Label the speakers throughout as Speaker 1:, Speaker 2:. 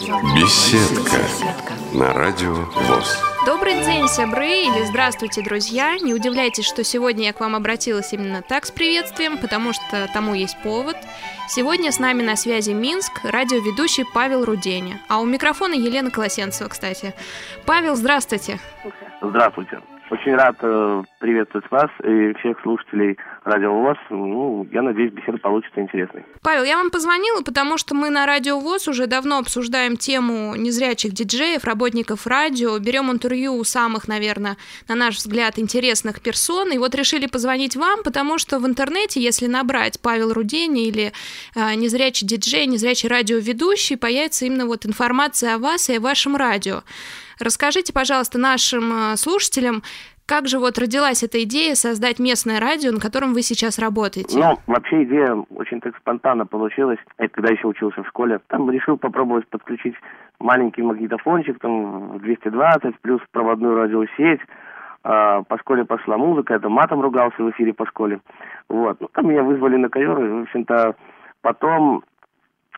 Speaker 1: Беседка на радио ВОЗ.
Speaker 2: Добрый день, сябры, или здравствуйте, друзья. Не удивляйтесь, что сегодня я к вам обратилась именно так с приветствием, потому что тому есть повод. Сегодня с нами на связи Минск, радиоведущий Павел Руденя. А у микрофона Елена Колосенцева, кстати. Павел, здравствуйте.
Speaker 3: Здравствуйте. Очень рад э, приветствовать вас и всех слушателей Радио ВОЗ. Ну, я надеюсь, беседа получится интересной.
Speaker 2: Павел, я вам позвонила, потому что мы на Радио ВОЗ уже давно обсуждаем тему незрячих диджеев, работников радио, берем интервью у самых, наверное, на наш взгляд, интересных персон. И вот решили позвонить вам, потому что в интернете, если набрать Павел Рудени или э, незрячий диджей, незрячий радиоведущий, появится именно вот информация о вас и о вашем радио. Расскажите, пожалуйста, нашим э, слушателям, как же вот родилась эта идея создать местное радио, на котором вы сейчас работаете?
Speaker 3: Ну, вообще идея очень так спонтанно получилась. Это когда еще учился в школе. Там решил попробовать подключить маленький магнитофончик, там 220, плюс проводную радиосеть. А, по школе пошла музыка, это матом ругался в эфире по школе. Вот. Ну, там меня вызвали на ковер, и, в общем-то, потом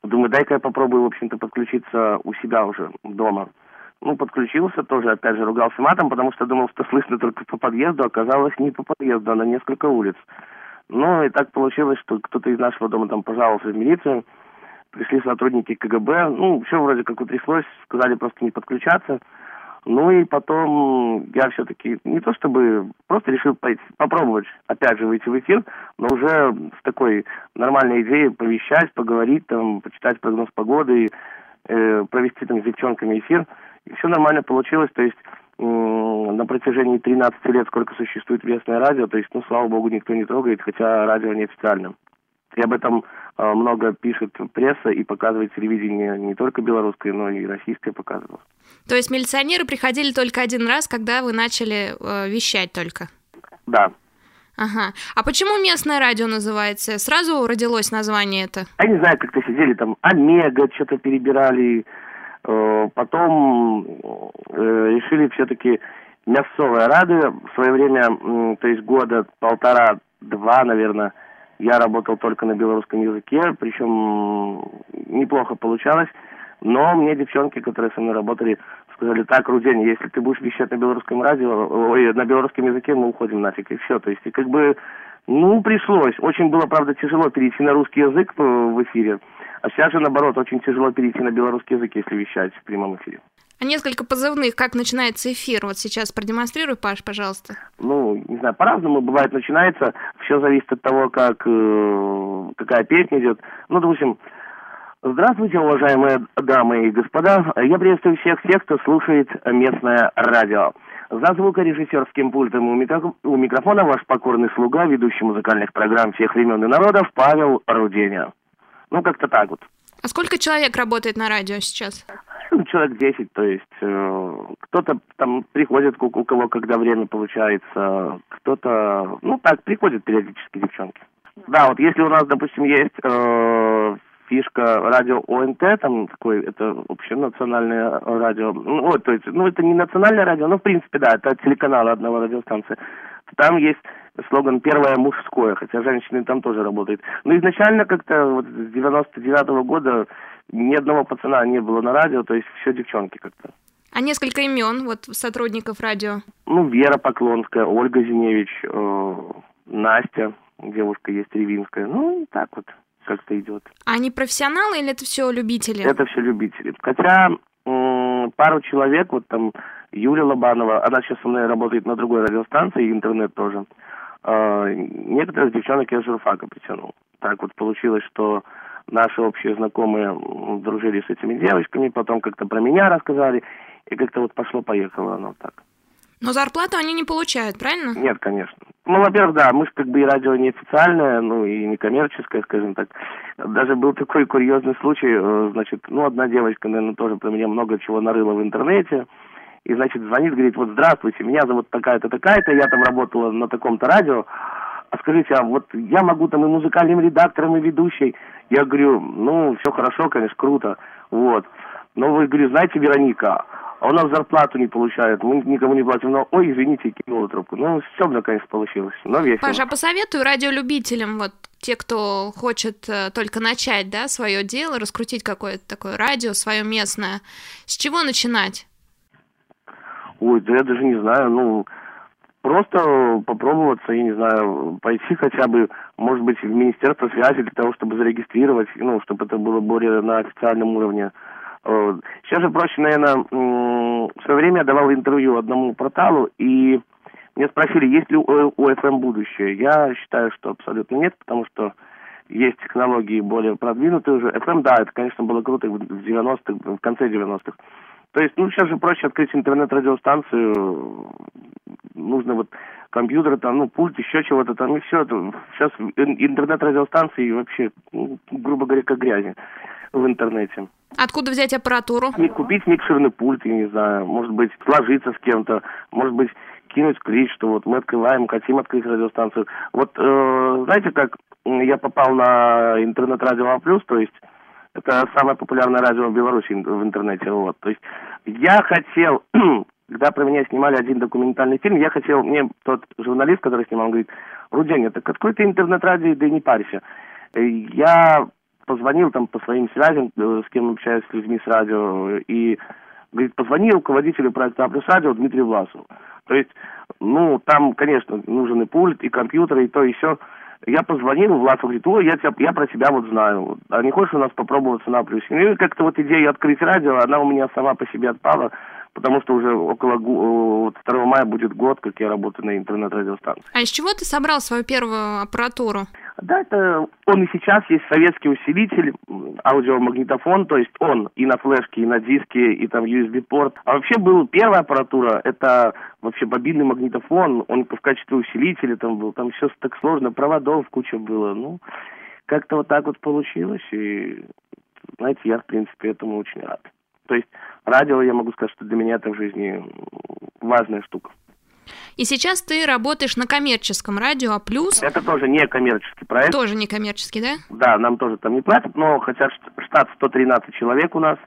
Speaker 3: думаю, дай-ка я попробую, в общем-то, подключиться у себя уже дома ну, подключился тоже, опять же, ругался матом, потому что думал, что слышно только по подъезду, оказалось не по подъезду, а на несколько улиц. Ну, и так получилось, что кто-то из нашего дома там пожаловался в милицию, пришли сотрудники КГБ, ну, все вроде как утряслось, сказали просто не подключаться. Ну и потом я все-таки не то чтобы просто решил пойти, попробовать опять же выйти в эфир, но уже с такой нормальной идеей повещать, поговорить, там, почитать прогноз погоды, э, провести там с девчонками эфир. Все нормально получилось, то есть на протяжении 13 лет, сколько существует местное радио, то есть, ну, слава богу, никто не трогает, хотя радио неофициально. И об этом э, много пишет пресса и показывает телевидение не только белорусское, но и российское показывало.
Speaker 2: То есть милиционеры приходили только один раз, когда вы начали э, вещать только?
Speaker 3: Да.
Speaker 2: Ага. А почему местное радио называется? Сразу родилось название это?
Speaker 3: Я не знаю, как-то сидели там, Омега, что-то перебирали, потом э, решили все-таки мясцовое радио. В свое время, то есть года полтора-два, наверное, я работал только на белорусском языке, причем неплохо получалось. Но мне девчонки, которые со мной работали, сказали, так, Рудень, если ты будешь вещать на белорусском радио, ой, на белорусском языке, мы уходим нафиг, и все. То есть, и как бы, ну, пришлось. Очень было, правда, тяжело перейти на русский язык в эфире. А сейчас же, наоборот, очень тяжело перейти на белорусский язык, если вещать в прямом эфире.
Speaker 2: А несколько позывных, как начинается эфир? Вот сейчас продемонстрируй, Паш, пожалуйста.
Speaker 3: Ну, не знаю, по-разному бывает начинается. Все зависит от того, как э, какая песня идет. Ну, допустим, Здравствуйте, уважаемые дамы и господа. Я приветствую всех тех, кто слушает местное радио. За звукорежиссерским пультом у, микро... у микрофона ваш покорный слуга, ведущий музыкальных программ всех времен и народов Павел Руденя. Ну, как-то так вот.
Speaker 2: А сколько человек работает на радио сейчас?
Speaker 3: Ну, человек 10, то есть э, кто-то там приходит, у, у кого когда время получается, кто-то, ну так, приходят периодически девчонки. Да, вот если у нас, допустим, есть э, фишка радио ОНТ, там такой, это вообще национальное радио, ну, вот, то есть, ну, это не национальное радио, но, в принципе, да, это телеканал одного радиостанции. Там есть слоган «Первое мужское», хотя женщины там тоже работают. Но изначально как-то вот с 99 -го года ни одного пацана не было на радио, то есть все девчонки как-то.
Speaker 2: А несколько имен вот сотрудников радио?
Speaker 3: Ну, Вера Поклонская, Ольга Зиневич, э, Настя, девушка есть Ревинская. Ну, и так вот как-то идет.
Speaker 2: А они профессионалы или это все любители?
Speaker 3: Это все любители. Хотя пару человек, вот там Юлия Лобанова, она сейчас со мной работает на другой радиостанции, интернет тоже. Э, некоторых девчонок я с журфака притянул. Так вот получилось, что наши общие знакомые дружили с этими девочками, потом как-то про меня рассказали, и как-то вот пошло-поехало оно так.
Speaker 2: Но зарплату они не получают, правильно?
Speaker 3: Нет, конечно. Ну, во-первых, да, мы же как бы и радио неофициальное, ну и не коммерческое, скажем так. Даже был такой курьезный случай, э, значит, ну, одна девочка, наверное, тоже про меня много чего нарыла в интернете. И, значит, звонит, говорит, вот здравствуйте, меня зовут такая-то, такая-то, я там работала на таком-то радио. А скажите, а вот я могу там и музыкальным редактором, и ведущей. Я говорю, ну, все хорошо, конечно, круто, вот. Но вы, говорю, знаете, Вероника, а у нас зарплату не получают, мы никому не платим, но, ой, извините, кинула трубку. Ну, все наконец получилось, но весело.
Speaker 2: Паша, а посоветую радиолюбителям, вот те, кто хочет э, только начать, да, свое дело, раскрутить какое-то такое радио, свое местное, с чего начинать?
Speaker 3: Ой, да я даже не знаю, ну, просто попробоваться, я не знаю, пойти хотя бы, может быть, в Министерство связи для того, чтобы зарегистрировать, ну, чтобы это было более на официальном уровне. Э, сейчас же проще, наверное, в свое время я давал интервью одному порталу, и меня спросили, есть ли у, FM будущее. Я считаю, что абсолютно нет, потому что есть технологии более продвинутые уже. FM, да, это, конечно, было круто в 90-х, в конце 90-х. То есть, ну, сейчас же проще открыть интернет-радиостанцию, нужно вот компьютер, там, ну, пульт, еще чего-то там, и все. Сейчас интернет-радиостанции вообще, ну, грубо говоря, как грязи в интернете.
Speaker 2: Откуда взять аппаратуру?
Speaker 3: Купить микшерный пульт, я не знаю, может быть, сложиться с кем-то, может быть, кинуть клич, что вот мы открываем, хотим открыть радиостанцию. Вот, э, знаете, как я попал на интернет-радио А+, то есть это самое популярное радио в Беларуси в интернете, вот. То есть я хотел, когда про меня снимали один документальный фильм, я хотел, мне тот журналист, который снимал, он говорит, Рудень, это какой ты интернет-радио, да не парься. Я позвонил там по своим связям, э, с кем общаюсь с людьми с радио, и говорит, позвони руководителю проекта А радио Дмитрию Власову. То есть, ну, там, конечно, нужен и пульт, и компьютер, и то, и все. Я позвонил, Влад говорит, ой, я, тебя, я про тебя вот знаю. А не хочешь у нас попробоваться на плюсе? Ну, и как-то вот идея открыть радио, она у меня сама по себе отпала потому что уже около вот 2 мая будет год, как я работаю на интернет-радиостанции.
Speaker 2: А из чего ты собрал свою первую аппаратуру?
Speaker 3: Да, это он и сейчас есть советский усилитель, аудиомагнитофон, то есть он и на флешке, и на диске, и там USB-порт. А вообще была первая аппаратура, это вообще бобинный магнитофон, он в качестве усилителя там был, там все так сложно, проводов куча было, ну, как-то вот так вот получилось, и, знаете, я, в принципе, этому очень рад. То есть радио, я могу сказать, что для меня это в жизни важная штука.
Speaker 2: И сейчас ты работаешь на коммерческом радио, а плюс...
Speaker 3: Это тоже не коммерческий проект.
Speaker 2: Тоже не коммерческий, да?
Speaker 3: Да, нам тоже там не платят, но хотя штат 113 человек у нас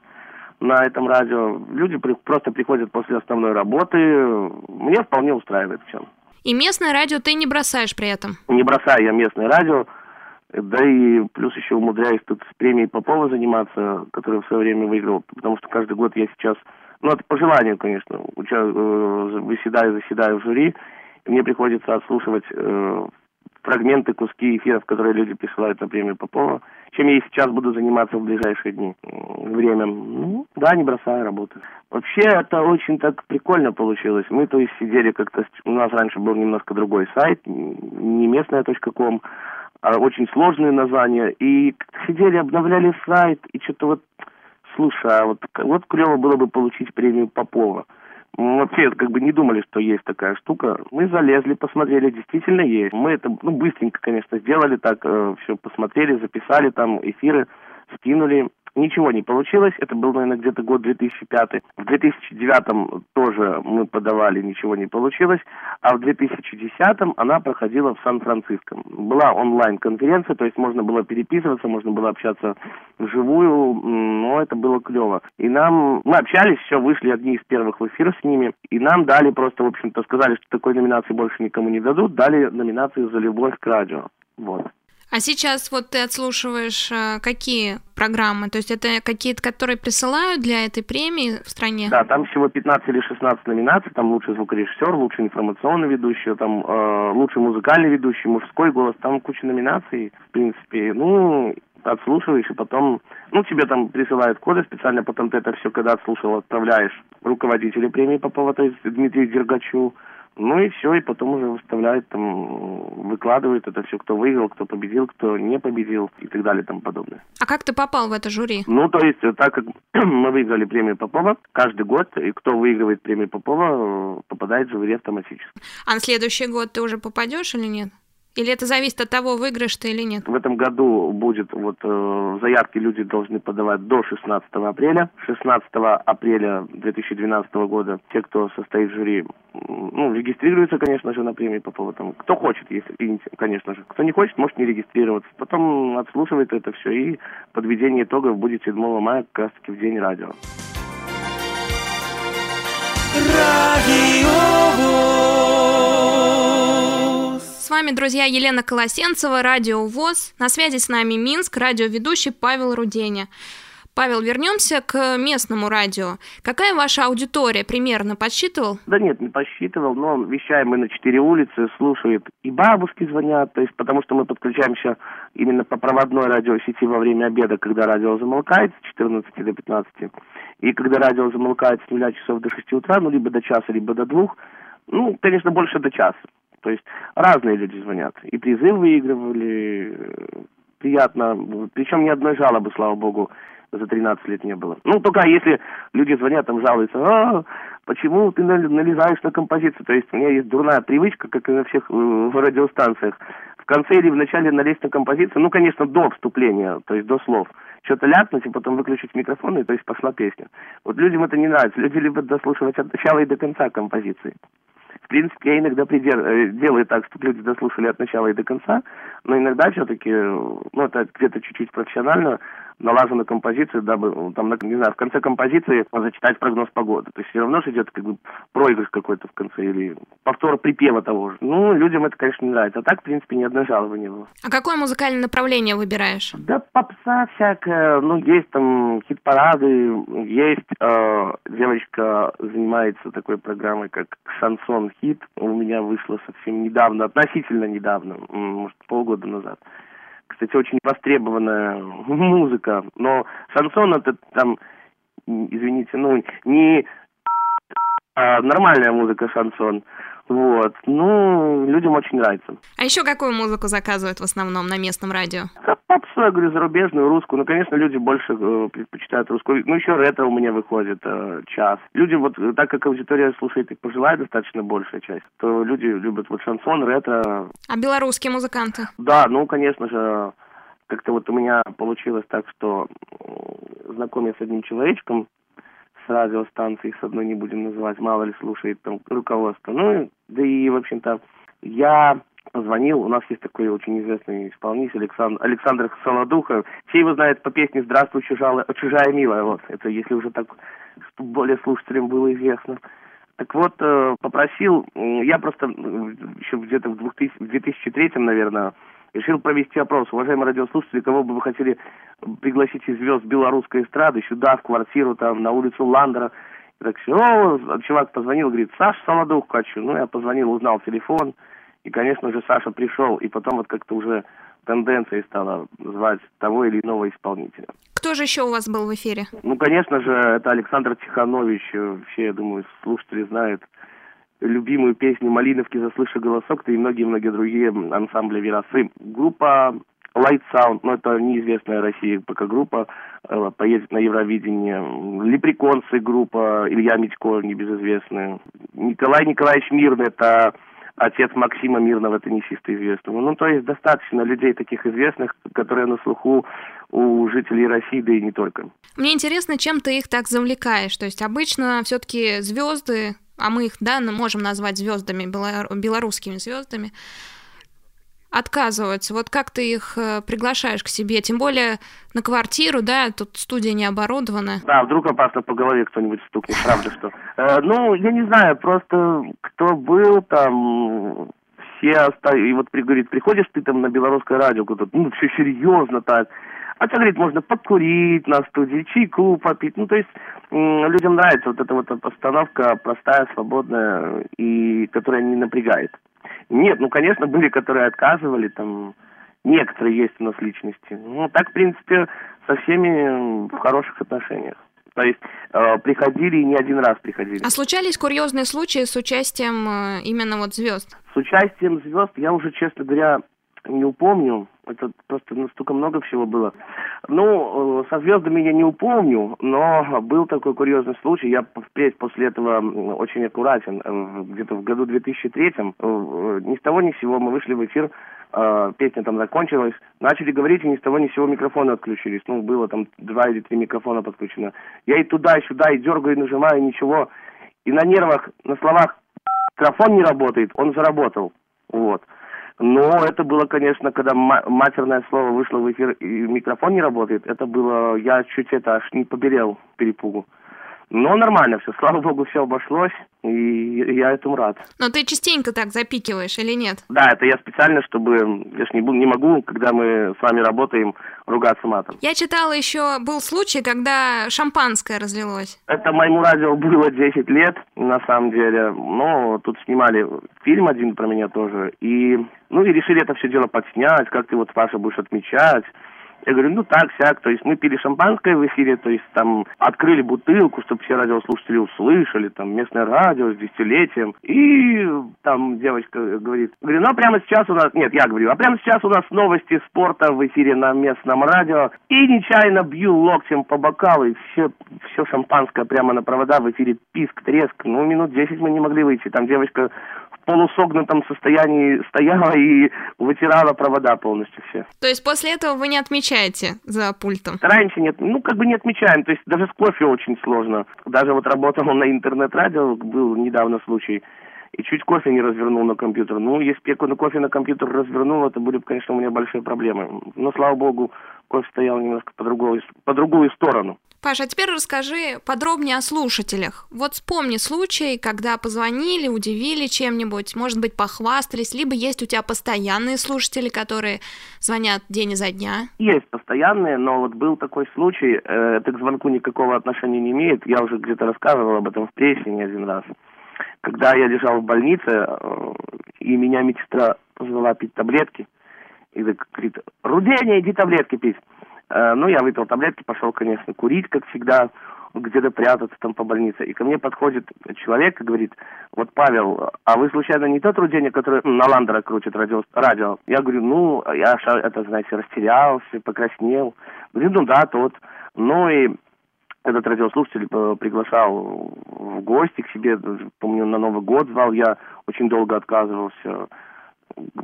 Speaker 3: на этом радио, люди при, просто приходят после основной работы, мне вполне устраивает все.
Speaker 2: И местное радио ты не бросаешь при этом?
Speaker 3: Не бросаю я местное радио. Да и плюс еще умудряюсь тут с премией Попова заниматься, которую в свое время выиграл, потому что каждый год я сейчас, ну это по желанию, конечно, уча, э, выседаю, заседаю в жюри, и мне приходится отслушивать э, фрагменты, куски эфиров, которые люди присылают на премию Попова, чем я и сейчас буду заниматься в ближайшие дни. Время, ну, да, не бросаю работу. Вообще, это очень так прикольно получилось. Мы, то есть, сидели как-то... У нас раньше был немножко другой сайт, не местная.ком, а, очень сложные названия, и сидели, обновляли сайт, и что-то вот, слушай, а вот, вот клево было бы получить премию Попова. Мы вообще как бы не думали, что есть такая штука. Мы залезли, посмотрели, действительно есть. Мы это, ну, быстренько, конечно, сделали так, э, все посмотрели, записали там эфиры, скинули. Ничего не получилось, это был, наверное, где-то год 2005. В 2009 тоже мы подавали, ничего не получилось, а в 2010 она проходила в Сан-Франциско. Была онлайн-конференция, то есть можно было переписываться, можно было общаться вживую, но это было клево. И нам, мы общались, все, вышли одни из первых в эфир с ними, и нам дали просто, в общем-то, сказали, что такой номинации больше никому не дадут, дали номинацию за любовь к радио. Вот.
Speaker 2: А сейчас вот ты отслушиваешь э, какие программы? То есть это какие-то, которые присылают для этой премии в стране?
Speaker 3: Да, там всего 15 или 16 номинаций. Там лучший звукорежиссер, лучший информационный ведущий, там э, лучший музыкальный ведущий, мужской голос. Там куча номинаций, в принципе. Ну, отслушиваешь, и потом, ну, тебе там присылают коды специально, потом ты это все, когда отслушал, отправляешь руководителю премии Попова, то есть Дмитрию Дергачу, ну и все, и потом уже выставляют, там, выкладывают это все, кто выиграл, кто победил, кто не победил и так далее и тому подобное.
Speaker 2: А как ты попал в это жюри?
Speaker 3: Ну, то есть, так как мы выиграли премию Попова, каждый год, и кто выигрывает премию Попова, попадает в жюри автоматически.
Speaker 2: А на следующий год ты уже попадешь или нет? Или это зависит от того, выиграешь ты или нет?
Speaker 3: В этом году будет, вот э, заявки люди должны подавать до 16 апреля. 16 апреля 2012 года те, кто состоит в жюри, ну, регистрируются, конечно же, на премии по поводу, кто хочет, если, конечно же. Кто не хочет, может не регистрироваться. Потом отслушивает это все, и подведение итогов будет 7 мая, как раз таки в день радио.
Speaker 2: С вами, друзья, Елена Колосенцева, Радио ВОЗ. На связи с нами Минск, радиоведущий Павел Руденя. Павел, вернемся к местному радио. Какая ваша аудитория примерно подсчитывал?
Speaker 3: Да нет, не подсчитывал, но вещаем мы на четыре улицы, слушают и бабушки звонят, то есть потому что мы подключаемся именно по проводной радиосети во время обеда, когда радио замолкает с 14 до 15, и когда радио замолкает с 0 часов до 6 утра, ну либо до часа, либо до двух, ну, конечно, больше до часа. То есть разные люди звонят. И призы выигрывали, приятно. Причем ни одной жалобы, слава богу, за 13 лет не было. Ну, только если люди звонят, там жалуются, а, почему ты налезаешь на композицию? То есть у меня есть дурная привычка, как и на всех э, радиостанциях, в конце или в начале налезть на композицию, ну, конечно, до вступления, то есть до слов. Что-то ляпнуть и потом выключить микрофон, и то есть пошла песня. Вот людям это не нравится. Люди любят дослушивать от начала и до конца композиции. Принципе, я иногда придер... Э, делаю так, чтобы люди дослушали от начала и до конца, но иногда все-таки, ну, это где-то чуть-чуть профессионально, налаженную композицию, дабы, там, не знаю, в конце композиции зачитать прогноз погоды. То есть все равно же идет как бы проигрыш какой-то в конце или повтор припева того же. Ну, людям это, конечно, не нравится. А так, в принципе, ни одной жалобы не было.
Speaker 2: А какое музыкальное направление выбираешь?
Speaker 3: Да попса всякая. Ну, есть там хит-парады, есть э, девочка занимается такой программой, как шансон хит. У меня вышло совсем недавно, относительно недавно, может, полгода назад кстати, очень востребованная музыка, но шансон это там, извините, ну, не а нормальная музыка шансон. Вот. Ну, людям очень нравится.
Speaker 2: А еще какую музыку заказывают в основном на местном радио?
Speaker 3: Попсу, я говорю, зарубежную, русскую. Ну, конечно, люди больше э, предпочитают русскую. Ну, еще ретро у меня выходит э, час. Люди вот, э, так как аудитория слушает их пожилая достаточно большая часть, то люди любят вот шансон, ретро.
Speaker 2: А белорусские музыканты?
Speaker 3: Да, ну, конечно же, как-то вот у меня получилось так, что знакомясь с одним человечком, с радиостанцией, с одной не будем называть, мало ли слушает там руководство. Ну, да и, в общем-то, я позвонил, у нас есть такой очень известный исполнитель Александр, Александр Солодуха. Все его знают по песне «Здравствуй, чужая, чужая милая». Вот, это если уже так, более слушателям было известно. Так вот, э, попросил, я просто еще где-то в, 2000, в 2003, наверное, решил провести опрос. Уважаемые радиослушатели, кого бы вы хотели пригласить из звезд белорусской эстрады сюда, в квартиру, там, на улицу Ландера. И так все, о, чувак позвонил, говорит, Саша Солодух хочу. Ну, я позвонил, узнал телефон. И, конечно же, Саша пришел. И потом вот как-то уже тенденцией стала звать того или иного исполнителя.
Speaker 2: Кто же еще у вас был в эфире?
Speaker 3: Ну, конечно же, это Александр Тиханович. Все, я думаю, слушатели знают любимую песню «Малиновки, заслыша голосок», да и многие-многие другие ансамбли «Веросы». Группа Light Sound, ну это неизвестная России пока группа, э, поедет на Евровидение. Леприконцы группа, Илья Митько, небезызвестная. Николай Николаевич Мирный, это отец Максима Мирного, теннисиста известного. Ну, то есть достаточно людей таких известных, которые на слуху у жителей России, да и не только.
Speaker 2: Мне интересно, чем ты их так завлекаешь? То есть обычно все-таки звезды, а мы их, да, можем назвать звездами, белорусскими звездами, отказываются. Вот как ты их э, приглашаешь к себе? Тем более на квартиру, да, тут студия не оборудована.
Speaker 3: Да, вдруг опасно по голове кто-нибудь стукнет, правда что. Э, ну, я не знаю, просто кто был там, все оставили, и вот говорит, приходишь ты там на белорусское радио, куда ну, все серьезно так, а то, говорит, можно покурить на студии, чайку попить. Ну, то есть людям нравится вот эта вот постановка простая, свободная, и которая не напрягает. Нет, ну, конечно, были, которые отказывали, там, некоторые есть у нас личности. Ну, так, в принципе, со всеми в хороших отношениях. То есть э, приходили и не один раз приходили.
Speaker 2: А случались курьезные случаи с участием э, именно вот звезд?
Speaker 3: С участием звезд я уже, честно говоря, не упомню. Это просто настолько много всего было. Ну, э, со звездами я не упомню, но был такой курьезный случай. Я впредь после этого очень аккуратен. Э, где-то в году 2003 э, ни с того ни с сего мы вышли в эфир, песня там закончилась, начали говорить, и ни с того ни с сего микрофоны отключились. Ну, было там два или три микрофона подключено. Я и туда, и сюда, и дергаю, и нажимаю, и ничего. И на нервах, на словах микрофон не работает, он заработал. Вот. Но это было, конечно, когда матерное слово вышло в эфир и микрофон не работает, это было, я чуть это аж не поберел перепугу. Но нормально все, слава богу, все обошлось, и я этому рад.
Speaker 2: Но ты частенько так запикиваешь или нет?
Speaker 3: Да, это я специально, чтобы, я ж не, не могу, когда мы с вами работаем, ругаться матом.
Speaker 2: Я читала еще, был случай, когда шампанское разлилось.
Speaker 3: Это моему радио было 10 лет, на самом деле, но тут снимали фильм один про меня тоже, и, ну, и решили это все дело подснять, как ты вот, Паша, будешь отмечать. Я говорю, ну так, сяк. То есть мы пили шампанское в эфире, то есть там открыли бутылку, чтобы все радиослушатели услышали, там местное радио с десятилетием. И там девочка говорит, говорю, ну а прямо сейчас у нас, нет, я говорю, а прямо сейчас у нас новости спорта в эфире на местном радио. И нечаянно бью локтем по бокалу, и все, все шампанское прямо на провода в эфире писк, треск. Ну, минут десять мы не могли выйти. Там девочка полусогнутом состоянии стояла и вытирала провода полностью все.
Speaker 2: То есть после этого вы не отмечаете за пультом?
Speaker 3: Раньше нет, ну как бы не отмечаем, то есть даже с кофе очень сложно. Даже вот работал на интернет-радио, был недавно случай, и чуть кофе не развернул на компьютер. Ну, если бы я кофе на компьютер развернул, это были бы, конечно, у меня большие проблемы. Но, слава богу, кофе стоял немножко по другую, по другую сторону.
Speaker 2: Паша, а теперь расскажи подробнее о слушателях. Вот вспомни случай, когда позвонили, удивили чем-нибудь, может быть, похвастались, либо есть у тебя постоянные слушатели, которые звонят день изо дня?
Speaker 3: Есть постоянные, но вот был такой случай, э, это к звонку никакого отношения не имеет, я уже где-то рассказывал об этом в прессе не один раз. Когда я лежал в больнице, э, и меня медсестра позвала пить таблетки, и говорит, Руденя, иди таблетки пить. Э, ну, я выпил таблетки, пошел, конечно, курить, как всегда, где-то прятаться там по больнице. И ко мне подходит человек и говорит, вот, Павел, а вы случайно не тот Руденя, который на Ландера крутит радио? радио? Я говорю, ну, я, это, знаете, растерялся, покраснел. Говорю, ну да, тот. Ну и этот радиослушатель э, приглашал в гости к себе, помню, на Новый год звал, я очень долго отказывался.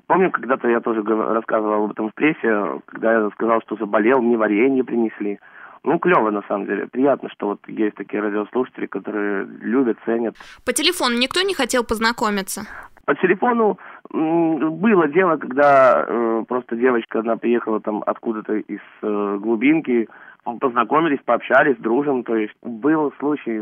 Speaker 3: Помню, когда-то я тоже рассказывал об этом в прессе, когда я сказал, что заболел, мне варенье принесли. Ну, клево, на самом деле. Приятно, что вот есть такие радиослушатели, которые любят, ценят.
Speaker 2: По телефону никто не хотел познакомиться?
Speaker 3: По телефону было дело, когда э, просто девочка, одна приехала там откуда-то из э, глубинки, познакомились, пообщались, дружим. То есть был случай,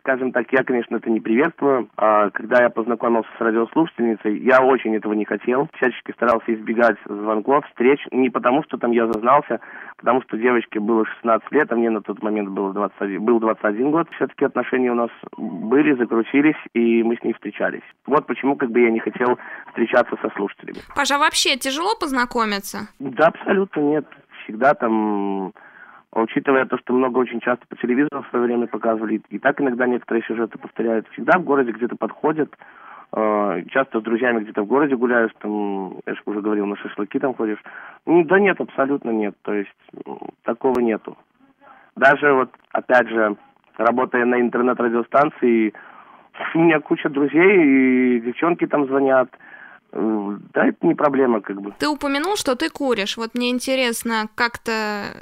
Speaker 3: скажем так, я, конечно, это не приветствую. А когда я познакомился с радиослушательницей, я очень этого не хотел. Всячески старался избегать звонков, встреч. Не потому, что там я зазнался, потому что девочке было 16 лет, а мне на тот момент было 21, был 21 год. Все-таки отношения у нас были, закрутились, и мы с ней встречались. Вот почему как бы я не хотел встречаться со слушателями.
Speaker 2: Паша, а вообще тяжело познакомиться?
Speaker 3: Да, абсолютно нет. Всегда там учитывая то, что много очень часто по телевизору в свое время показывали, и так иногда некоторые сюжеты повторяют, всегда в городе где-то подходят, э, часто с друзьями где-то в городе гуляешь, там, я же уже говорил, на шашлыки там ходишь. Ну, да нет, абсолютно нет, то есть такого нету. Даже вот, опять же, работая на интернет-радиостанции, у меня куча друзей, и девчонки там звонят, да, это не проблема, как бы.
Speaker 2: Ты упомянул, что ты куришь. Вот мне интересно, как-то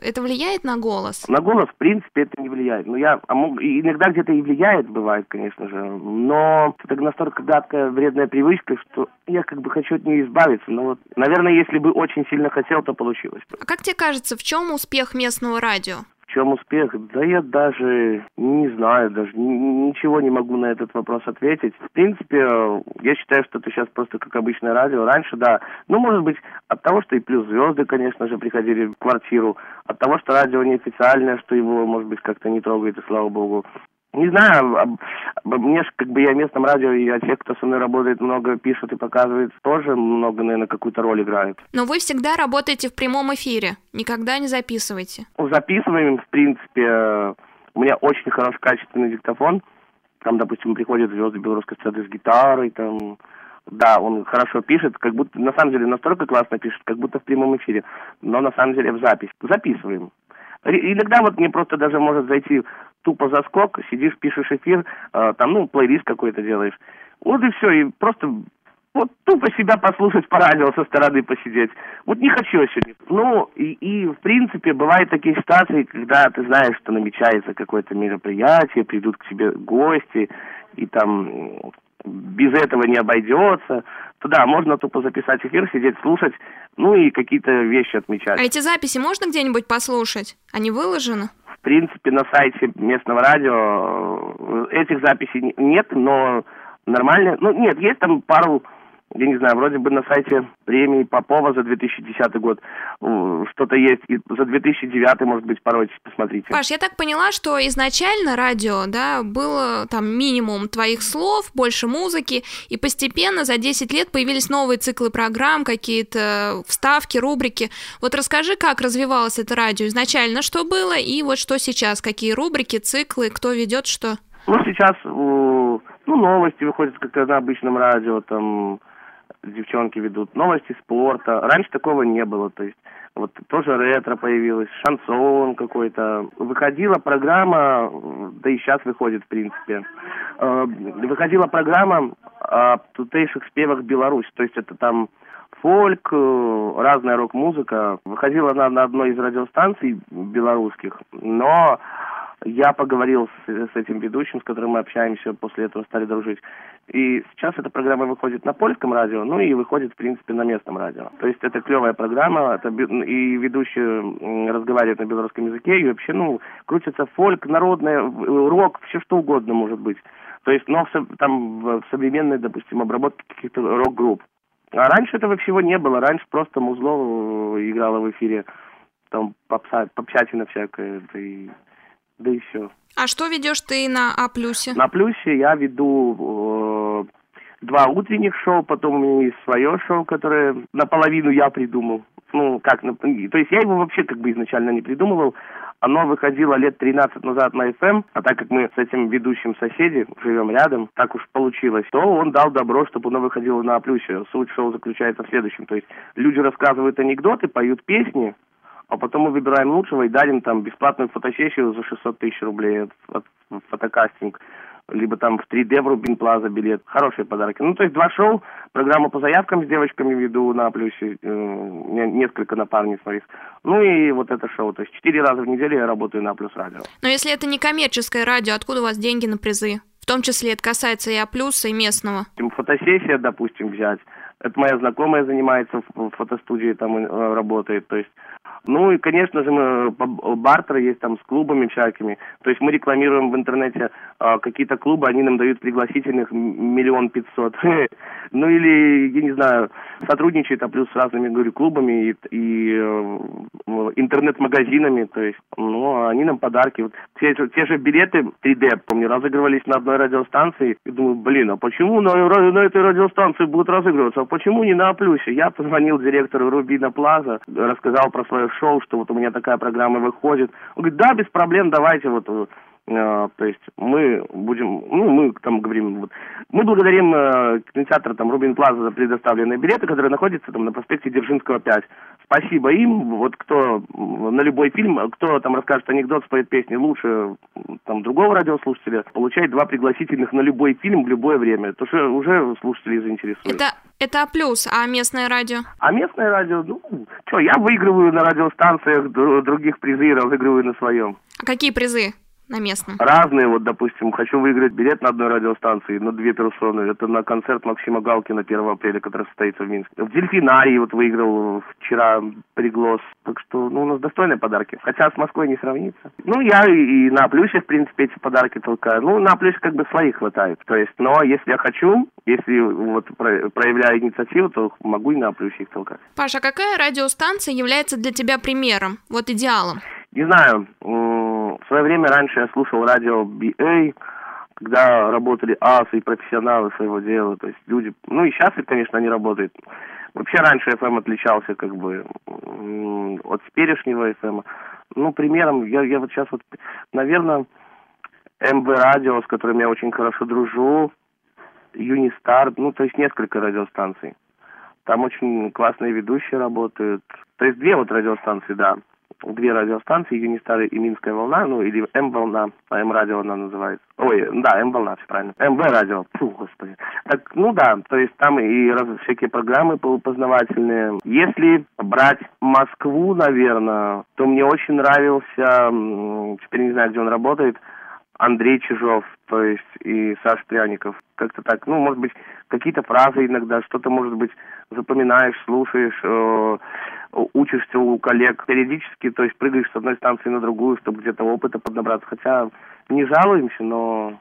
Speaker 2: это влияет на голос?
Speaker 3: На голос, в принципе, это не влияет. Ну, я, а иногда где-то и влияет, бывает, конечно же. Но это настолько гадкая, вредная привычка, что я как бы хочу от нее избавиться. Но вот, наверное, если бы очень сильно хотел, то получилось.
Speaker 2: А как тебе кажется, в чем успех местного радио?
Speaker 3: Чем успех? Да я даже не знаю, даже ничего не могу на этот вопрос ответить. В принципе, я считаю, что это сейчас просто как обычное радио. Раньше, да, ну, может быть, от того, что и плюс звезды, конечно же, приходили в квартиру, от того, что радио неофициальное, что его, может быть, как-то не трогает, и слава богу. Не знаю, мне же, как бы я в местном радио, и а те, кто со мной работает, много пишут и показывают, тоже много, наверное, какую-то роль играют.
Speaker 2: Но вы всегда работаете в прямом эфире, никогда не записываете?
Speaker 3: Записываем, в принципе, у меня очень хороший качественный диктофон. Там, допустим, приходят звезды белорусской сцены с гитарой, там, да, он хорошо пишет, как будто, на самом деле, настолько классно пишет, как будто в прямом эфире, но на самом деле в запись. Записываем. Иногда вот мне просто даже может зайти тупо заскок, сидишь, пишешь эфир, э, там, ну, плейлист какой-то делаешь. Вот и все, и просто вот тупо себя послушать по радио со стороны посидеть. Вот не хочу я сегодня. Ну, и, и в принципе, бывают такие ситуации, когда ты знаешь, что намечается какое-то мероприятие, придут к тебе гости, и там без этого не обойдется, то да, можно тупо записать эфир, сидеть, слушать, ну и какие-то вещи отмечать.
Speaker 2: А эти записи можно где-нибудь послушать? Они выложены?
Speaker 3: Принципе, на сайте местного радио э, этих записей нет, но нормально. Ну, нет, есть там пару я не знаю, вроде бы на сайте премии Попова за 2010 год что-то есть. И за 2009, может быть, порой посмотрите.
Speaker 2: Паш, я так поняла, что изначально радио, да, было там минимум твоих слов, больше музыки, и постепенно за 10 лет появились новые циклы программ, какие-то вставки, рубрики. Вот расскажи, как развивалось это радио изначально, что было, и вот что сейчас, какие рубрики, циклы, кто ведет что?
Speaker 3: Ну, сейчас, ну, новости выходят, как на обычном радио, там, девчонки ведут, новости спорта. Раньше такого не было, то есть вот тоже ретро появилось, шансон какой-то. Выходила программа, да и сейчас выходит, в принципе, э, выходила программа о тутейших спевах Беларусь, то есть это там фольк, э, разная рок-музыка. Выходила она на одной из радиостанций белорусских, но я поговорил с, с этим ведущим, с которым мы общаемся, после этого стали дружить. И сейчас эта программа выходит на польском радио, ну и выходит, в принципе, на местном радио. То есть это клевая программа, это, и ведущий разговаривает на белорусском языке, и вообще, ну, крутится фольк, народный, рок, все что угодно может быть. То есть, но в, там в современной, допустим, обработке каких-то рок-групп. А раньше этого всего не было. Раньше просто музло э, играло в эфире, там попса, попсятина всякая, да и да и все.
Speaker 2: А что ведешь ты на А плюсе?
Speaker 3: На плюсе я веду э, два утренних шоу, потом у меня есть свое шоу, которое наполовину я придумал. Ну, как, то есть я его вообще как бы изначально не придумывал. Оно выходило лет 13 назад на FM, эм, а так как мы с этим ведущим соседи живем рядом, так уж получилось, то он дал добро, чтобы оно выходило на А плюсе. Суть шоу заключается в следующем. То есть люди рассказывают анекдоты, поют песни, а потом мы выбираем лучшего и дарим там бесплатную фотосессию за 600 тысяч рублей от, от фотокастинг либо там в 3D в Рубин Плаза билет. Хорошие подарки. Ну, то есть два шоу, программа по заявкам с девочками веду на плюсе, э, несколько напарниц моих. Ну и вот это шоу. То есть четыре раза в неделю я работаю на плюс радио.
Speaker 2: Но если это не коммерческое радио, откуда у вас деньги на призы? В том числе это касается и А плюса, и местного.
Speaker 3: Фотосессия, допустим, взять. Это моя знакомая занимается в фотостудии, там э, работает. То есть ну и, конечно же, мы бартеры есть там с клубами всякими. То есть мы рекламируем в интернете э, какие-то клубы, они нам дают пригласительных миллион пятьсот. ну или, я не знаю, сотрудничает, а плюс с разными, говорю, клубами и, и э, интернет-магазинами. То есть, ну, они нам подарки. Вот те, те же билеты 3D, помню, разыгрывались на одной радиостанции. И думаю, блин, а почему на, на этой радиостанции будут разыгрываться? А почему не на Плюсе? Я позвонил директору Рубина Плаза, рассказал про свое шоу, что вот у меня такая программа выходит. Он говорит, да, без проблем, давайте вот э, то есть мы будем, ну, мы там говорим, вот, мы благодарим э, кинотеатр там Рубин Плаза за предоставленные билеты, которые находятся там на проспекте Дзержинского 5. Спасибо им, вот кто на любой фильм, кто там расскажет анекдот, споет песни лучше там другого радиослушателя, получает два пригласительных на любой фильм в любое время. То что уже слушатели заинтересуют.
Speaker 2: Это, это плюс, а местное радио?
Speaker 3: А местное радио, ну, что, я выигрываю на радиостанциях других призы, разыгрываю на своем.
Speaker 2: А какие призы? На местном?
Speaker 3: Разные, вот, допустим, хочу выиграть билет на одной радиостанции на две персоны. Это на концерт Максима Галкина 1 апреля, который состоится в Минске. В Дельфинарии вот выиграл вчера приглас. Так что, ну, у нас достойные подарки. Хотя с Москвой не сравнится. Ну, я и на плюсе, в принципе, эти подарки толкаю. Ну, на плюсе как бы своих хватает. То есть, но если я хочу, если вот проявляю инициативу, то могу и на плюсе их толкать.
Speaker 2: Паша, какая радиостанция является для тебя примером, вот идеалом?
Speaker 3: Не знаю, в свое время раньше я слушал радио BA, когда работали асы и профессионалы своего дела, то есть люди, ну и сейчас, конечно, они работают. Вообще раньше FM отличался как бы от теперешнего FM. Ну, примером, я, я вот сейчас вот, наверное, МВ Радио, с которым я очень хорошо дружу, Юнистар, ну, то есть несколько радиостанций. Там очень классные ведущие работают. То есть две вот радиостанции, да две радиостанции, Юнистары и Минская волна, ну или М-волна, а М-радио она называется. Ой, да, М-волна, все правильно. МВ-радио, фу, господи. Так, ну да, то есть там и раз, всякие программы познавательные. Если брать Москву, наверное, то мне очень нравился, теперь не знаю, где он работает, Андрей Чижов, то есть и Саш Пряников. Как-то так, ну, может быть, какие-то фразы иногда, что-то, может быть, запоминаешь, слушаешь, э, учишься у коллег периодически, то есть прыгаешь с одной станции на другую, чтобы где-то опыта поднабраться. Хотя не жалуемся, но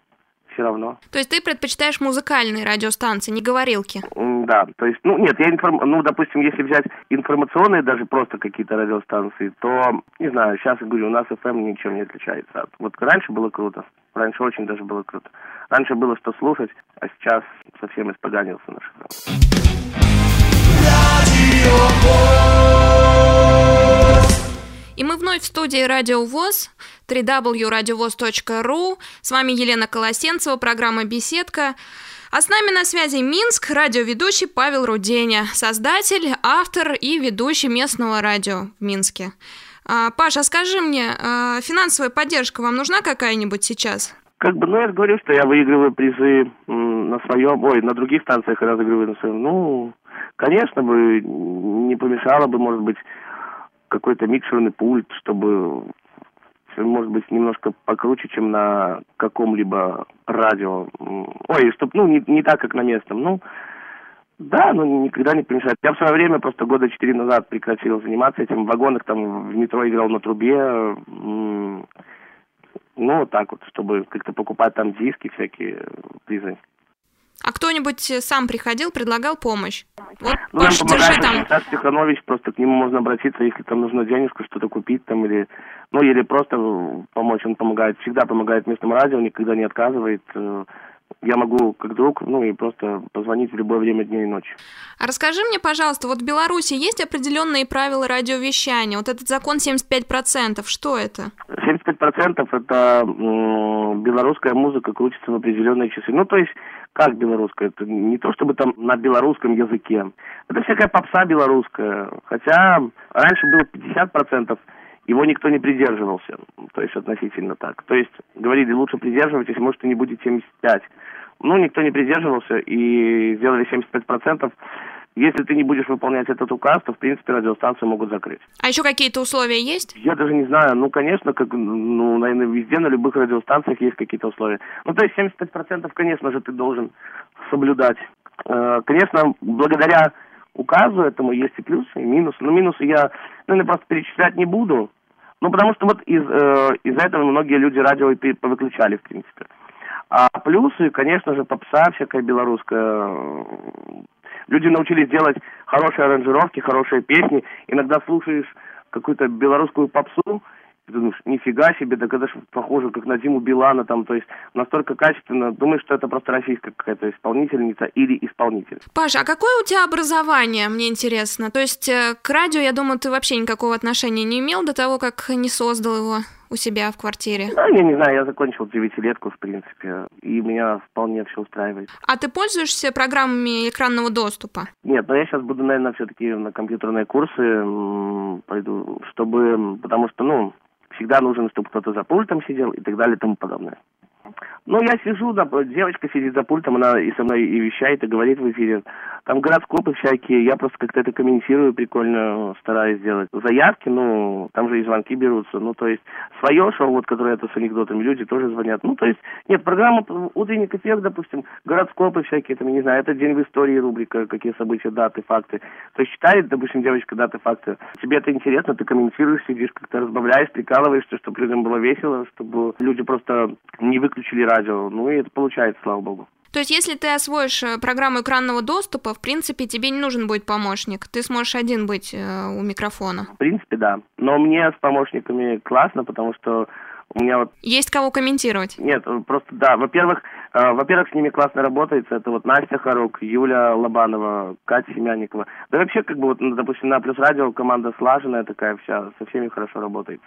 Speaker 3: все равно.
Speaker 2: То есть ты предпочитаешь музыкальные радиостанции, не говорилки?
Speaker 3: Да, то есть, ну нет, я информ... ну, допустим, если взять информационные даже просто какие-то радиостанции, то, не знаю, сейчас я говорю, у нас FM ничем не отличается. Вот раньше было круто, раньше очень даже было круто. Раньше было что слушать, а сейчас совсем испоганился наш FM.
Speaker 2: И мы вновь в студии Радио ВОЗ, www.radiovoz.ru. С вами Елена Колосенцева, программа «Беседка». А с нами на связи Минск, радиоведущий Павел Руденя, создатель, автор и ведущий местного радио в Минске. А, Паша, скажи мне, а, финансовая поддержка вам нужна какая-нибудь сейчас?
Speaker 3: Как бы, ну, я говорю, что я выигрываю призы на своем, ой, на других станциях разыгрываю на своем. Ну, конечно бы, не помешало бы, может быть, какой-то микшерный пульт, чтобы может быть немножко покруче, чем на каком-либо радио. Ой, чтобы, ну, не, не так, как на местном. Ну, да, но никогда не помешает. Я в свое время, просто года четыре назад прекратил заниматься этим. В вагонах там в метро играл на трубе. Ну, вот так вот, чтобы как-то покупать там диски всякие, призы.
Speaker 2: А кто-нибудь сам приходил, предлагал помощь?
Speaker 3: Вот, ну, Паш, держи там. Стас Тиханович, просто к нему можно обратиться, если там нужно денежку, что-то купить там, или, ну, или просто помочь. Он помогает, всегда помогает местному радио, никогда не отказывает. Э, я могу как друг, ну и просто позвонить в любое время дня и ночи.
Speaker 2: А расскажи мне, пожалуйста, вот в Беларуси есть определенные правила радиовещания? Вот этот закон 75%, что это?
Speaker 3: 75% это белорусская музыка крутится в определенные часы. Ну, то есть, как белорусская? Это не то, чтобы там на белорусском языке. Это всякая попса белорусская. Хотя раньше было 50%, его никто не придерживался, то есть относительно так. То есть говорили, лучше придерживайтесь, может, и не будет 75. Ну, никто не придерживался и сделали 75%. Если ты не будешь выполнять этот указ, то, в принципе, радиостанцию могут закрыть.
Speaker 2: А еще какие-то условия есть?
Speaker 3: Я даже не знаю. Ну, конечно, как, ну, наверное, везде, на любых радиостанциях есть какие-то условия. Ну, то есть 75%, конечно же, ты должен соблюдать. Э, конечно, благодаря указу этому есть и плюсы, и минусы. Но минусы я, наверное, просто перечислять не буду. Ну, потому что вот из, э, из-за этого многие люди радио и повыключали, в принципе. А плюсы, конечно же, попса всякая белорусская. Люди научились делать хорошие аранжировки, хорошие песни. Иногда слушаешь какую-то белорусскую попсу, ты думаешь, нифига себе, так это же похоже как на Диму Билана, там, то есть настолько качественно. Думаешь, что это просто российская какая-то исполнительница или исполнитель.
Speaker 2: Паша, а какое у тебя образование, мне интересно? То есть э, к радио, я думаю, ты вообще никакого отношения не имел до того, как не создал его у себя в квартире?
Speaker 3: Да, я не знаю, я закончил девятилетку, в принципе, и меня вполне все устраивает.
Speaker 2: А ты пользуешься программами экранного доступа?
Speaker 3: Нет, но я сейчас буду, наверное, все-таки на компьютерные курсы пойду, чтобы, потому что, ну, всегда нужен, чтобы кто-то за пультом сидел и так далее и тому подобное. Ну, я сижу, да, девочка сидит за пультом, она и со мной и вещает, и говорит в эфире. Там гороскопы всякие, я просто как-то это комментирую, прикольно стараюсь сделать. Заявки, ну, там же и звонки берутся, ну, то есть свое шоу, вот, которое это с анекдотами, люди тоже звонят. Ну, то есть, нет, программа «Утренник эффект», допустим, гороскопы всякие, там, не знаю, это день в истории рубрика, какие события, даты, факты. То есть читает, допустим, девочка даты, факты. Тебе это интересно, ты комментируешь, сидишь, как-то разбавляешь, прикалываешься, чтобы людям было весело, чтобы люди просто не выключили радио. Ну, и это получается, слава богу.
Speaker 2: То есть, если ты освоишь э, программу экранного доступа, в принципе, тебе не нужен будет помощник. Ты сможешь один быть э, у микрофона.
Speaker 3: В принципе, да. Но мне с помощниками классно, потому что у меня вот...
Speaker 2: Есть кого комментировать?
Speaker 3: Нет, просто да. Во-первых, э, во-первых, с ними классно работается. Это вот Настя Харук, Юля Лобанова, Катя Семянникова. Да вообще, как бы вот, допустим, на Плюс Радио команда слаженная такая вся, со всеми хорошо работает.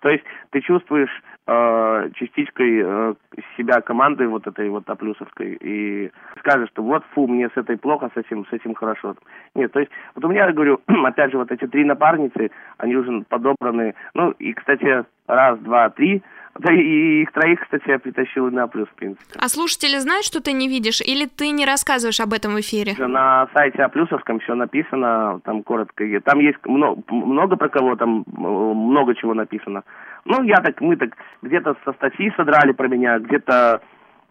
Speaker 3: То есть ты чувствуешь э, частичкой э, себя команды вот этой вот аплюсовской и скажешь, что вот фу, мне с этой плохо, с этим, с этим хорошо. Нет, то есть вот у меня, я говорю, опять же, вот эти три напарницы, они уже подобраны. Ну и, кстати, раз, два, три. Да и их троих, кстати, я притащил на плюс, в принципе.
Speaker 2: А слушатели знают, что ты не видишь, или ты не рассказываешь об этом в эфире?
Speaker 3: На сайте А плюсовском все написано, там коротко. Там есть много, много про кого, там много чего написано. Ну, я так, мы так где-то со статьи содрали про меня, где-то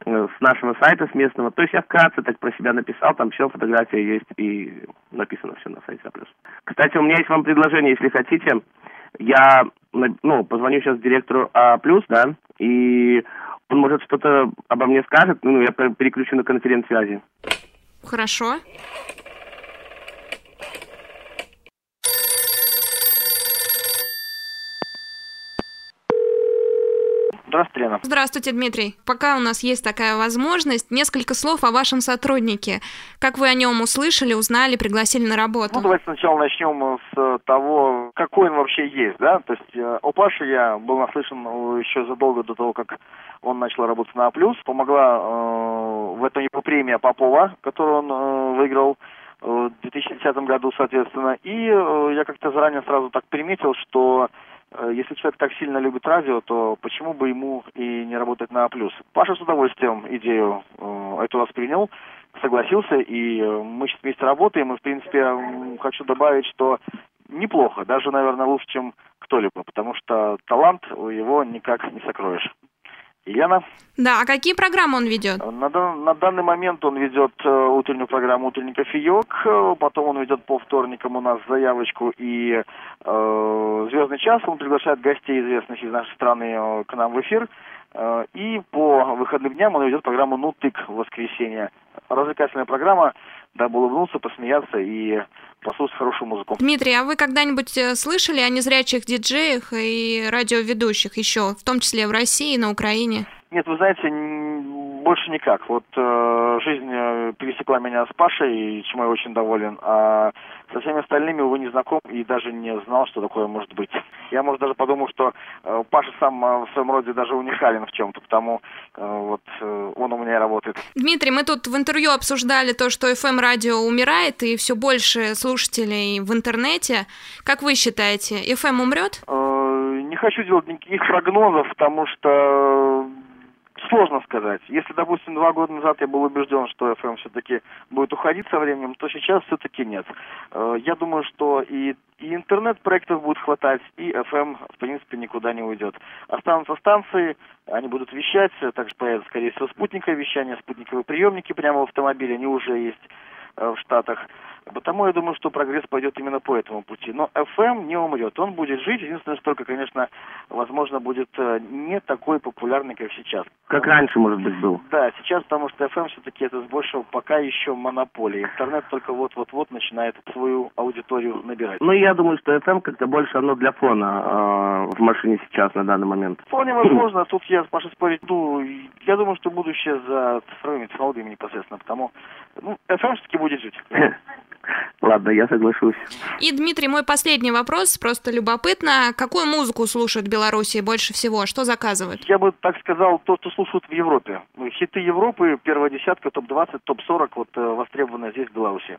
Speaker 3: э, с нашего сайта, с местного. То есть я вкратце так про себя написал, там все, фотография есть и написано все на сайте А+. Кстати, у меня есть вам предложение, если хотите. Я ну, позвоню сейчас директору А+, да, и он, может, что-то обо мне скажет, ну, я переключу на конференц-связи.
Speaker 2: Хорошо.
Speaker 4: Здравствуйте, Лена.
Speaker 2: Здравствуйте, Дмитрий. Пока у нас есть такая возможность, несколько слов о вашем сотруднике. Как вы о нем услышали, узнали, пригласили на работу?
Speaker 4: Ну, давайте сначала начнем с того, какой он вообще есть, да? То есть э, о Паше я был наслышан еще задолго до того, как он начал работать на А+. Помогла э, в этом его премия Попова, которую он э, выиграл в 2010 году, соответственно. И э, я как-то заранее сразу так приметил, что Э, если человек так сильно любит радио, то почему бы ему и не работать на А+. Паша с удовольствием идею э, эту воспринял, согласился, и э, мы сейчас вместе работаем, и, в принципе, хочу добавить, что неплохо, даже, наверное, лучше, чем кто-либо, потому что талант его никак не сокроешь. Елена?
Speaker 2: Да, а какие программы он ведет?
Speaker 4: На, на данный момент он ведет э, утреннюю программу «Утренний кофеек», э, потом он ведет по вторникам у нас заявочку и э, «Звездный час». Он приглашает гостей известных из нашей страны э, к нам в эфир. Э, и по выходным дням он ведет программу «Ну тык» в воскресенье. Развлекательная программа, дабы улыбнуться, посмеяться и послушать хорошую музыку.
Speaker 2: Дмитрий, а вы когда-нибудь э, слышали о незрячих диджеях и радиоведущих еще, в том числе в России и на Украине?
Speaker 4: Нет, вы знаете, больше никак. Вот э, жизнь э, пересекла меня с Пашей, чему я очень доволен, а со всеми остальными, увы, не знаком и даже не знал, что такое может быть. Я, может, даже подумал, что э, Паша сам э, в своем роде даже уникален в чем-то, потому э, вот э, он у меня и работает.
Speaker 2: Дмитрий, мы тут в интервью обсуждали то, что FM-радио умирает, и все больше слушателей в интернете. Как вы считаете, FM умрет?
Speaker 4: Э, не хочу делать никаких прогнозов, потому что Сложно сказать. Если, допустим, два года назад я был убежден, что FM все-таки будет уходить со временем, то сейчас все-таки нет. Э, я думаю, что и, и интернет-проектов будет хватать, и FM, в принципе, никуда не уйдет. Останутся станции, они будут вещать, также появятся, скорее всего, спутниковое вещание, спутниковые приемники прямо в автомобиле, они уже есть э, в Штатах. Потому я думаю, что прогресс пойдет именно по этому пути. Но FM не умрет, он будет жить. Единственное, что только, конечно, возможно, будет э, не такой популярный, как сейчас.
Speaker 3: Как раньше, может быть, был.
Speaker 4: Да, сейчас, потому что FM все-таки это больше пока еще монополия. Интернет только вот-вот-вот начинает свою аудиторию набирать.
Speaker 3: Ну, я думаю, что FM как-то больше оно для фона э, в машине сейчас на данный момент.
Speaker 4: Вполне возможно. Тут я с Пашей спорить, ну, я думаю, что будущее за цифровыми технологиями непосредственно, потому, ну, FM все-таки будет жить.
Speaker 3: Ладно, я соглашусь.
Speaker 2: И, Дмитрий, мой последний вопрос, просто любопытно. Какую музыку слушают в Беларуси больше всего? Что заказывают?
Speaker 4: Я бы так сказал, то, что слушают в Европе. Ну, хиты Европы, первая десятка, топ-20, топ-40, вот э, востребованная здесь, в Беларуси.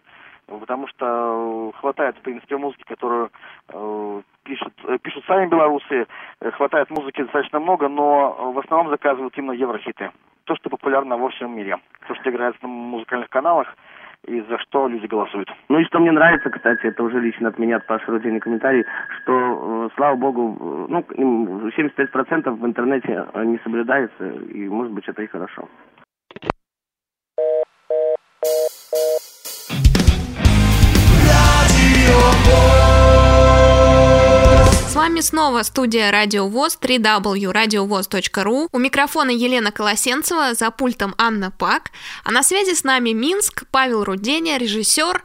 Speaker 4: Потому что э, хватает, в принципе, музыки, которую э, пишут, э, пишут сами белорусы, хватает музыки достаточно много, но в основном заказывают именно еврохиты. То, что популярно во всем мире. То, что играется на музыкальных каналах, и за что люди голосуют.
Speaker 3: Ну и что мне нравится, кстати, это уже лично от меня, от Паши Рудини комментарий, что, э, слава богу, э, ну, 75% в интернете не соблюдается, и, может быть, это и хорошо.
Speaker 2: Вами снова студия Радио ВОЗ, www.radiovoz.ru. У микрофона Елена Колосенцева, за пультом Анна Пак. А на связи с нами Минск, Павел Руденя, режиссер,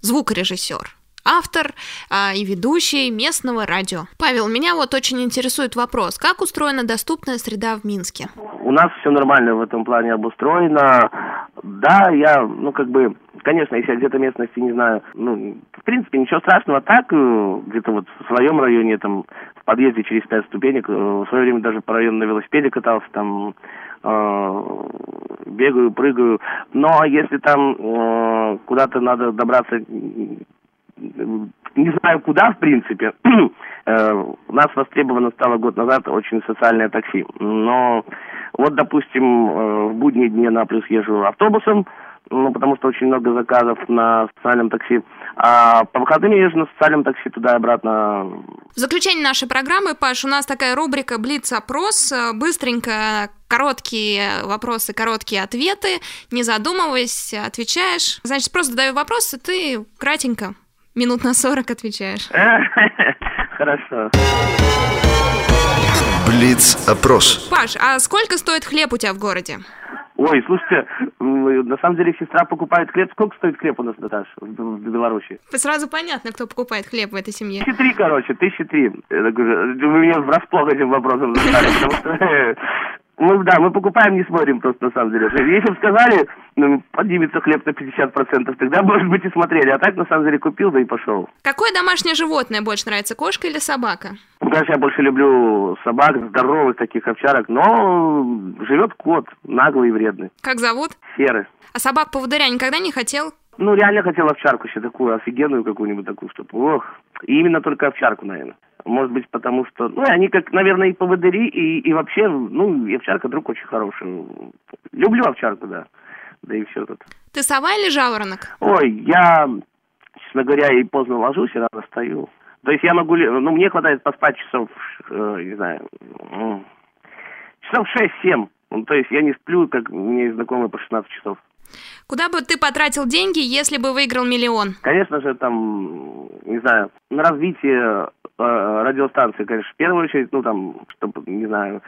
Speaker 2: звукорежиссер автор а, и ведущий местного радио. Павел, меня вот очень интересует вопрос, как устроена доступная среда в Минске?
Speaker 3: У нас все нормально в этом плане обустроено. Да, я, ну, как бы, Конечно, если я где-то местности не знаю, ну, в принципе, ничего страшного. Так, э, где-то вот в своем районе, там, в подъезде через пять ступенек, э, в свое время даже по району на велосипеде катался, там, э, бегаю, прыгаю. Но если там э, куда-то надо добраться, не знаю куда, в принципе, Э, у нас востребовано стало год назад очень социальное такси. Но вот, допустим, э, в будние дни на плюс езжу автобусом, ну, потому что очень много заказов на социальном такси. А по выходным я езжу на социальном такси туда и обратно.
Speaker 2: В заключение нашей программы, Паш, у нас такая рубрика «Блиц-опрос». Быстренько короткие вопросы, короткие ответы. Не задумываясь, отвечаешь. Значит, просто задаю вопрос, и ты кратенько, минут на 40 отвечаешь.
Speaker 3: Хорошо.
Speaker 1: Блиц-опрос.
Speaker 2: Паш, а сколько стоит хлеб у тебя в городе?
Speaker 3: Ой, слушайте, на самом деле сестра покупает хлеб. Сколько стоит хлеб у нас, Наташа, в, Беларуси?
Speaker 2: Сразу понятно, кто покупает хлеб в этой семье.
Speaker 3: Тысячи три, короче, тысячи три. Вы меня врасплох этим вопросом задали, потому что мы, да, мы покупаем, не смотрим просто на самом деле. Если бы сказали, ну, поднимется хлеб на 50%, тогда, может быть, и смотрели. А так, на самом деле, купил, да и пошел.
Speaker 2: Какое домашнее животное больше нравится, кошка или собака?
Speaker 3: Ну, конечно, я больше люблю собак, здоровых таких овчарок, но живет кот, наглый и вредный.
Speaker 2: Как зовут?
Speaker 3: Серый.
Speaker 2: А собак-поводыря никогда не хотел?
Speaker 3: Ну, реально хотел овчарку еще такую, офигенную какую-нибудь такую, чтобы, ох. И именно только овчарку, наверное. Может быть, потому что, ну, они как, наверное, и поводыри, и, и вообще, ну, и овчарка друг очень хороший. Люблю овчарку, да. Да и все тут.
Speaker 2: Ты сова или жаворонок?
Speaker 3: Ой, я, честно говоря, и поздно ложусь, и рано встаю. То есть я могу, ну, мне хватает поспать часов, э, не знаю, часов 6-7. Ну, то есть я не сплю, как у меня есть знакомые по 16 часов.
Speaker 2: Куда бы ты потратил деньги, если бы выиграл миллион?
Speaker 3: Конечно же, там, не знаю, на развитие э, радиостанции, конечно, в первую очередь, ну, там, чтобы, не знаю,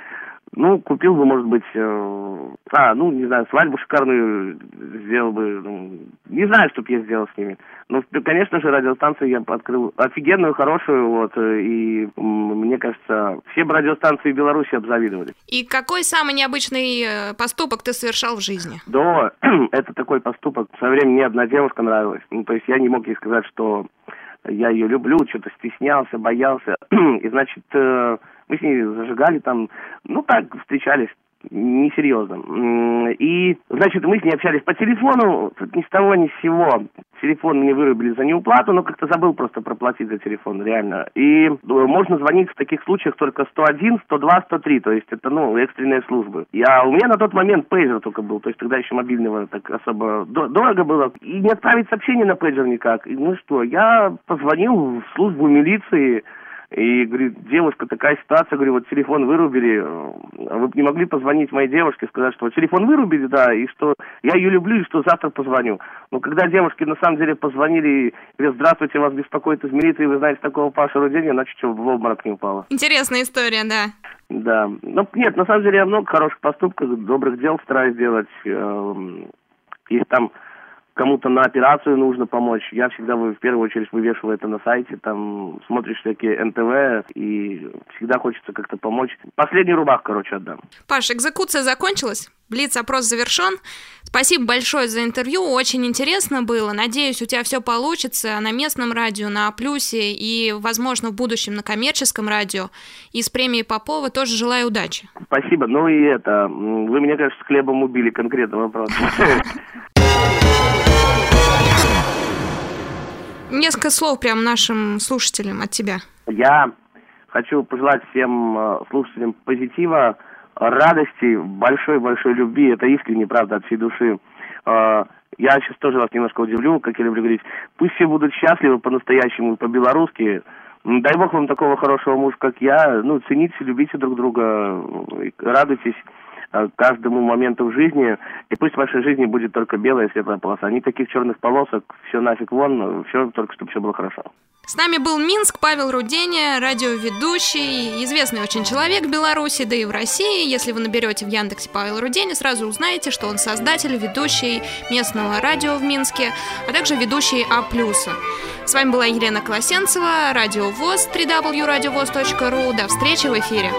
Speaker 3: ну, купил бы, может быть, э, а, ну, не знаю, свадьбу шикарную сделал бы, ну, не знаю, что бы я сделал с ними. Ну, конечно же, радиостанцию я открыл офигенную, хорошую, вот, э, и мне кажется, все бы радиостанции в Беларуси обзавидовали.
Speaker 2: И какой самый необычный э, поступок ты совершал в жизни?
Speaker 3: Да, это такой поступок. В свое время мне одна девушка нравилась. Ну, то есть я не мог ей сказать, что я ее люблю, что-то стеснялся, боялся. И, значит, э, мы с ней зажигали там, ну так, встречались несерьезно. И, значит, мы с ней общались по телефону, тут ни с того, ни с сего. Телефон мне вырубили за неуплату, но как-то забыл просто проплатить за телефон, реально. И э, можно звонить в таких случаях только 101, 102, 103, то есть это, ну, экстренные службы. Я, у меня на тот момент пейджер только был, то есть тогда еще мобильного так особо дорого было. И не отправить сообщение на пейджер никак. И, ну что, я позвонил в службу милиции, и говорит, девушка, такая ситуация, говорю, вот телефон вырубили, а вы не могли позвонить моей девушке, сказать, что телефон вырубили, да, и что я ее люблю, и что завтра позвоню. Но когда девушки на самом деле позвонили и говорят, здравствуйте, вас беспокоит из милиции, вы знаете такого Паша Рудения, иначе что, в обморок не упала.
Speaker 2: Интересная история, да.
Speaker 3: Да. Ну, нет, на самом деле я много хороших поступков, добрых дел стараюсь делать. Эм, есть там кому-то на операцию нужно помочь, я всегда в первую очередь вывешиваю это на сайте, там смотришь всякие НТВ, и всегда хочется как-то помочь. Последний рубах, короче, отдам.
Speaker 2: Паш, экзекуция закончилась? Блиц-опрос завершен. Спасибо большое за интервью, очень интересно было. Надеюсь, у тебя все получится на местном радио, на Плюсе и, возможно, в будущем на коммерческом радио. И с премией Попова тоже желаю удачи.
Speaker 3: Спасибо. Ну и это, вы меня, конечно, с хлебом убили, конкретно вопрос.
Speaker 2: Несколько слов прям нашим слушателям от тебя.
Speaker 3: Я хочу пожелать всем э, слушателям позитива, радости, большой-большой любви. Это искренне, правда, от всей души. Э, я сейчас тоже вас немножко удивлю, как я люблю говорить. Пусть все будут счастливы по-настоящему, по-белорусски. Дай бог вам такого хорошего мужа, как я. Ну, цените, любите друг друга, радуйтесь. Э, каждому моменту в жизни, и пусть в вашей жизни будет только белая светлая полоса. Никаких черных полосок, все нафиг вон, все только чтобы все было хорошо.
Speaker 2: С нами был Минск, Павел Руденя, радиоведущий, известный очень человек в Беларуси, да и в России. Если вы наберете в Яндексе Павел Руденя, сразу узнаете, что он создатель, ведущий местного радио в Минске, а также ведущий А+. С вами была Елена Колосенцева, Радио ВОЗ, www.radiovoz.ru. До встречи в эфире.